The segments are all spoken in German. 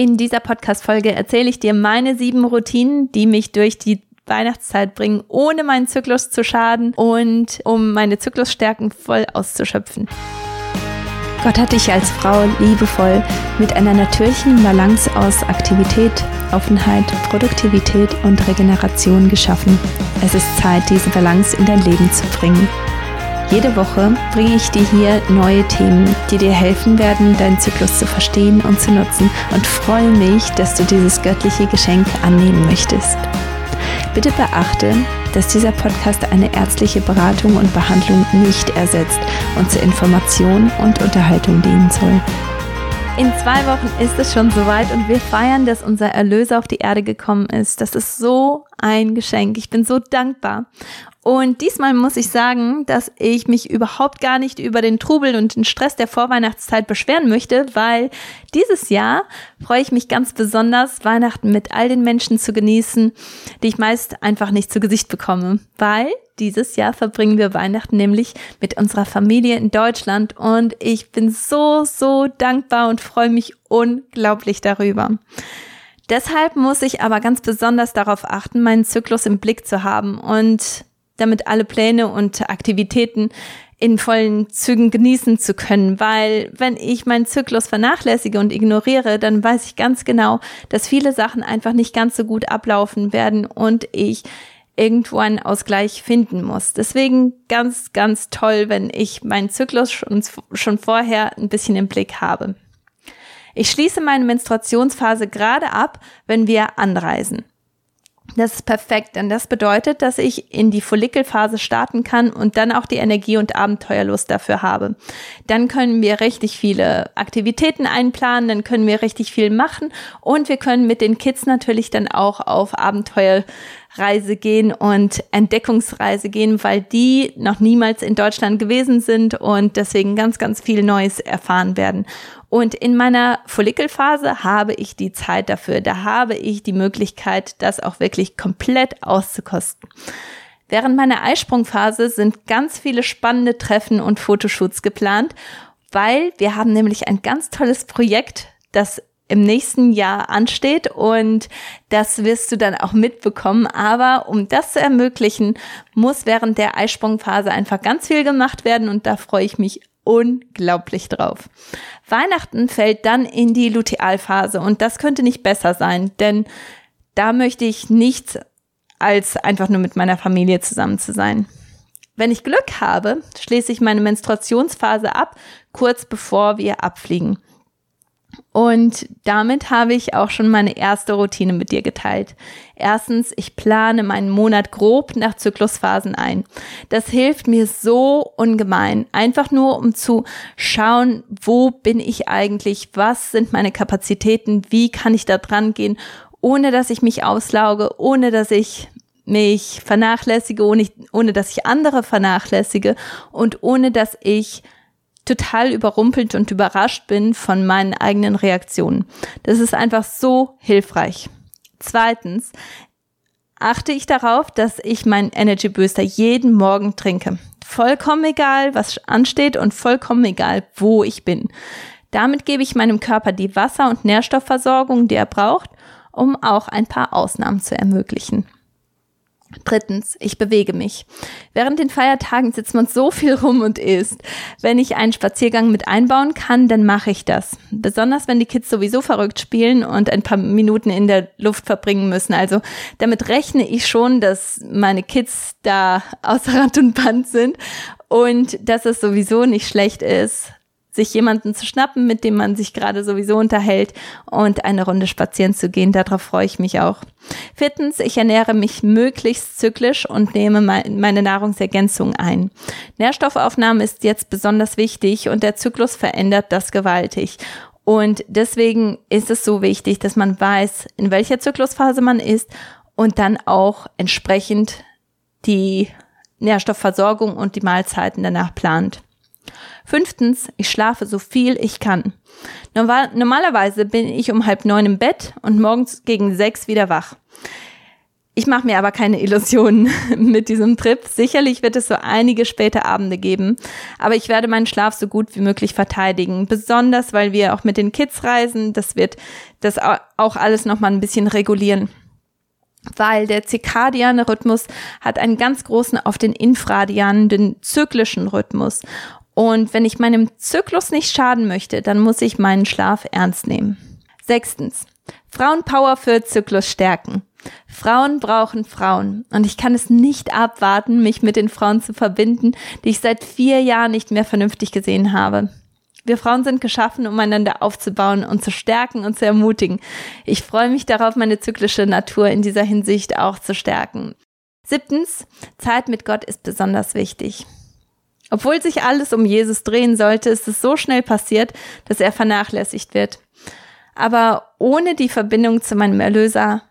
In dieser Podcast-Folge erzähle ich dir meine sieben Routinen, die mich durch die Weihnachtszeit bringen, ohne meinen Zyklus zu schaden und um meine Zyklusstärken voll auszuschöpfen. Gott hat dich als Frau liebevoll mit einer natürlichen Balance aus Aktivität, Offenheit, Produktivität und Regeneration geschaffen. Es ist Zeit, diese Balance in dein Leben zu bringen. Jede Woche bringe ich dir hier neue Themen, die dir helfen werden, deinen Zyklus zu verstehen und zu nutzen und freue mich, dass du dieses göttliche Geschenk annehmen möchtest. Bitte beachte, dass dieser Podcast eine ärztliche Beratung und Behandlung nicht ersetzt und zur Information und Unterhaltung dienen soll. In zwei Wochen ist es schon soweit und wir feiern, dass unser Erlöser auf die Erde gekommen ist. Das ist so ein Geschenk. Ich bin so dankbar. Und diesmal muss ich sagen, dass ich mich überhaupt gar nicht über den Trubel und den Stress der Vorweihnachtszeit beschweren möchte, weil dieses Jahr freue ich mich ganz besonders, Weihnachten mit all den Menschen zu genießen, die ich meist einfach nicht zu Gesicht bekomme, weil dieses Jahr verbringen wir Weihnachten nämlich mit unserer Familie in Deutschland und ich bin so, so dankbar und freue mich unglaublich darüber. Deshalb muss ich aber ganz besonders darauf achten, meinen Zyklus im Blick zu haben und damit alle Pläne und Aktivitäten in vollen Zügen genießen zu können, weil wenn ich meinen Zyklus vernachlässige und ignoriere, dann weiß ich ganz genau, dass viele Sachen einfach nicht ganz so gut ablaufen werden und ich irgendwo einen Ausgleich finden muss. Deswegen ganz, ganz toll, wenn ich meinen Zyklus schon, schon vorher ein bisschen im Blick habe. Ich schließe meine Menstruationsphase gerade ab, wenn wir anreisen. Das ist perfekt, denn das bedeutet, dass ich in die Follikelphase starten kann und dann auch die Energie und Abenteuerlust dafür habe. Dann können wir richtig viele Aktivitäten einplanen, dann können wir richtig viel machen und wir können mit den Kids natürlich dann auch auf Abenteuerreise gehen und Entdeckungsreise gehen, weil die noch niemals in Deutschland gewesen sind und deswegen ganz, ganz viel Neues erfahren werden. Und in meiner Follikelphase habe ich die Zeit dafür. Da habe ich die Möglichkeit, das auch wirklich komplett auszukosten. Während meiner Eisprungphase sind ganz viele spannende Treffen und Fotoshoots geplant, weil wir haben nämlich ein ganz tolles Projekt, das im nächsten Jahr ansteht und das wirst du dann auch mitbekommen. Aber um das zu ermöglichen, muss während der Eisprungphase einfach ganz viel gemacht werden und da freue ich mich unglaublich drauf. Weihnachten fällt dann in die Lutealphase und das könnte nicht besser sein, denn da möchte ich nichts als einfach nur mit meiner Familie zusammen zu sein. Wenn ich Glück habe, schließe ich meine Menstruationsphase ab, kurz bevor wir abfliegen. Und damit habe ich auch schon meine erste Routine mit dir geteilt. Erstens, ich plane meinen Monat grob nach Zyklusphasen ein. Das hilft mir so ungemein. Einfach nur, um zu schauen, wo bin ich eigentlich? Was sind meine Kapazitäten? Wie kann ich da dran gehen? Ohne dass ich mich auslauge, ohne dass ich mich vernachlässige, ohne, ohne dass ich andere vernachlässige und ohne dass ich total überrumpelt und überrascht bin von meinen eigenen Reaktionen. Das ist einfach so hilfreich. Zweitens achte ich darauf, dass ich meinen Energy Booster jeden Morgen trinke. Vollkommen egal, was ansteht und vollkommen egal, wo ich bin. Damit gebe ich meinem Körper die Wasser- und Nährstoffversorgung, die er braucht, um auch ein paar Ausnahmen zu ermöglichen. Drittens, ich bewege mich. Während den Feiertagen sitzt man so viel rum und isst. Wenn ich einen Spaziergang mit einbauen kann, dann mache ich das. Besonders wenn die Kids sowieso verrückt spielen und ein paar Minuten in der Luft verbringen müssen. Also damit rechne ich schon, dass meine Kids da außer Rand und Band sind und dass es sowieso nicht schlecht ist, sich jemanden zu schnappen, mit dem man sich gerade sowieso unterhält und eine Runde spazieren zu gehen. Darauf freue ich mich auch. Viertens, ich ernähre mich möglichst zyklisch und nehme meine Nahrungsergänzung ein. Nährstoffaufnahme ist jetzt besonders wichtig und der Zyklus verändert das gewaltig. Und deswegen ist es so wichtig, dass man weiß, in welcher Zyklusphase man ist und dann auch entsprechend die Nährstoffversorgung und die Mahlzeiten danach plant. Fünftens, ich schlafe so viel ich kann. Normalerweise bin ich um halb neun im Bett und morgens gegen sechs wieder wach. Ich mache mir aber keine Illusionen mit diesem Trip. Sicherlich wird es so einige späte Abende geben, aber ich werde meinen Schlaf so gut wie möglich verteidigen. Besonders, weil wir auch mit den Kids reisen. Das wird das auch alles nochmal ein bisschen regulieren. Weil der zirkadiane Rhythmus hat einen ganz großen auf den infradianen, den zyklischen Rhythmus. Und wenn ich meinem Zyklus nicht schaden möchte, dann muss ich meinen Schlaf ernst nehmen. Sechstens. Frauenpower für Zyklus stärken. Frauen brauchen Frauen. Und ich kann es nicht abwarten, mich mit den Frauen zu verbinden, die ich seit vier Jahren nicht mehr vernünftig gesehen habe. Wir Frauen sind geschaffen, um einander aufzubauen und zu stärken und zu ermutigen. Ich freue mich darauf, meine zyklische Natur in dieser Hinsicht auch zu stärken. Siebtens, Zeit mit Gott ist besonders wichtig. Obwohl sich alles um Jesus drehen sollte, ist es so schnell passiert, dass er vernachlässigt wird. Aber ohne die Verbindung zu meinem Erlöser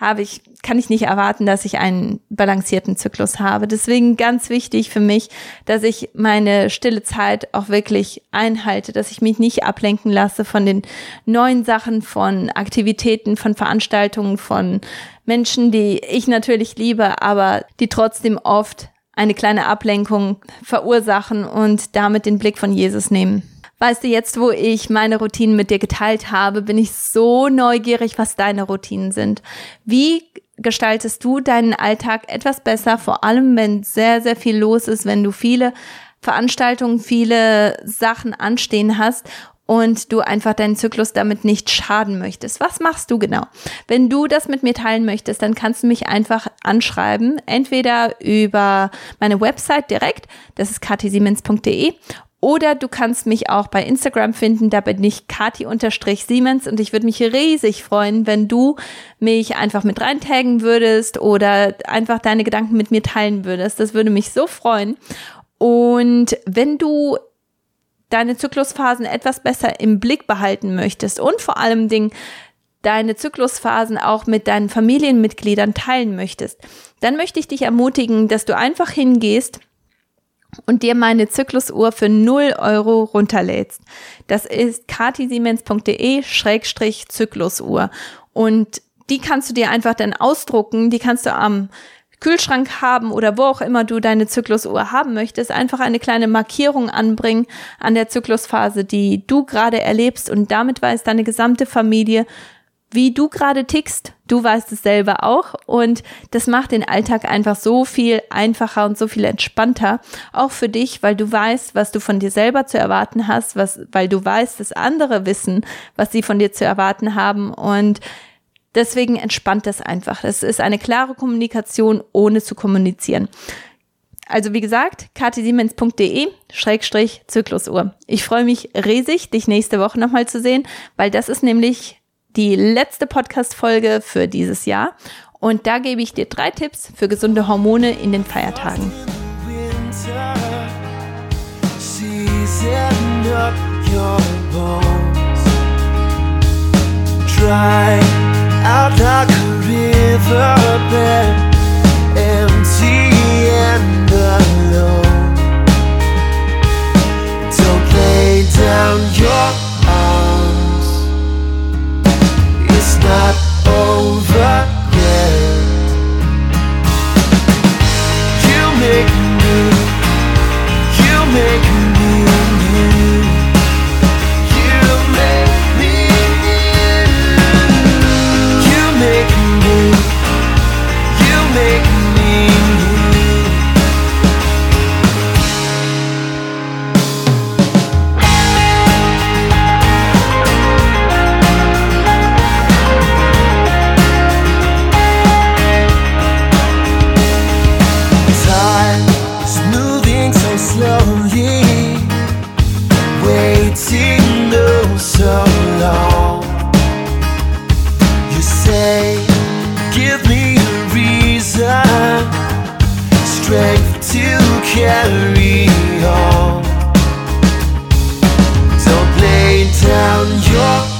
habe ich, kann ich nicht erwarten, dass ich einen balancierten Zyklus habe. Deswegen ganz wichtig für mich, dass ich meine stille Zeit auch wirklich einhalte, dass ich mich nicht ablenken lasse von den neuen Sachen, von Aktivitäten, von Veranstaltungen, von Menschen, die ich natürlich liebe, aber die trotzdem oft eine kleine Ablenkung verursachen und damit den Blick von Jesus nehmen. Weißt du, jetzt, wo ich meine Routinen mit dir geteilt habe, bin ich so neugierig, was deine Routinen sind. Wie gestaltest du deinen Alltag etwas besser, vor allem wenn sehr, sehr viel los ist, wenn du viele Veranstaltungen, viele Sachen anstehen hast und du einfach deinen Zyklus damit nicht schaden möchtest. Was machst du genau? Wenn du das mit mir teilen möchtest, dann kannst du mich einfach anschreiben, entweder über meine Website direkt, das ist kathisiemens.de oder du kannst mich auch bei Instagram finden, da bin ich kati-siemens und ich würde mich riesig freuen, wenn du mich einfach mit reintaggen würdest oder einfach deine Gedanken mit mir teilen würdest. Das würde mich so freuen. Und wenn du deine Zyklusphasen etwas besser im Blick behalten möchtest und vor allem Dingen deine Zyklusphasen auch mit deinen Familienmitgliedern teilen möchtest, dann möchte ich dich ermutigen, dass du einfach hingehst und dir meine Zyklusuhr für 0 Euro runterlädst. Das ist katisiemens.de-zyklusuhr. Und die kannst du dir einfach dann ausdrucken, die kannst du am Kühlschrank haben oder wo auch immer du deine Zyklusuhr haben möchtest, einfach eine kleine Markierung anbringen an der Zyklusphase, die du gerade erlebst. Und damit weiß deine gesamte Familie, wie du gerade tickst. Du weißt es selber auch. Und das macht den Alltag einfach so viel einfacher und so viel entspannter, auch für dich, weil du weißt, was du von dir selber zu erwarten hast, was, weil du weißt, dass andere wissen, was sie von dir zu erwarten haben. Und deswegen entspannt das einfach. Es ist eine klare Kommunikation, ohne zu kommunizieren. Also wie gesagt, ktsiemens.de Schrägstrich Zyklusuhr. Ich freue mich riesig, dich nächste Woche nochmal zu sehen, weil das ist nämlich die letzte Podcast-Folge für dieses Jahr. Und da gebe ich dir drei Tipps für gesunde Hormone in den Feiertagen. Try out like a riverbed, empty and alone. Don't lay down your arms. It's not over yet. You make me. You make me. to carry on. Don't lay down your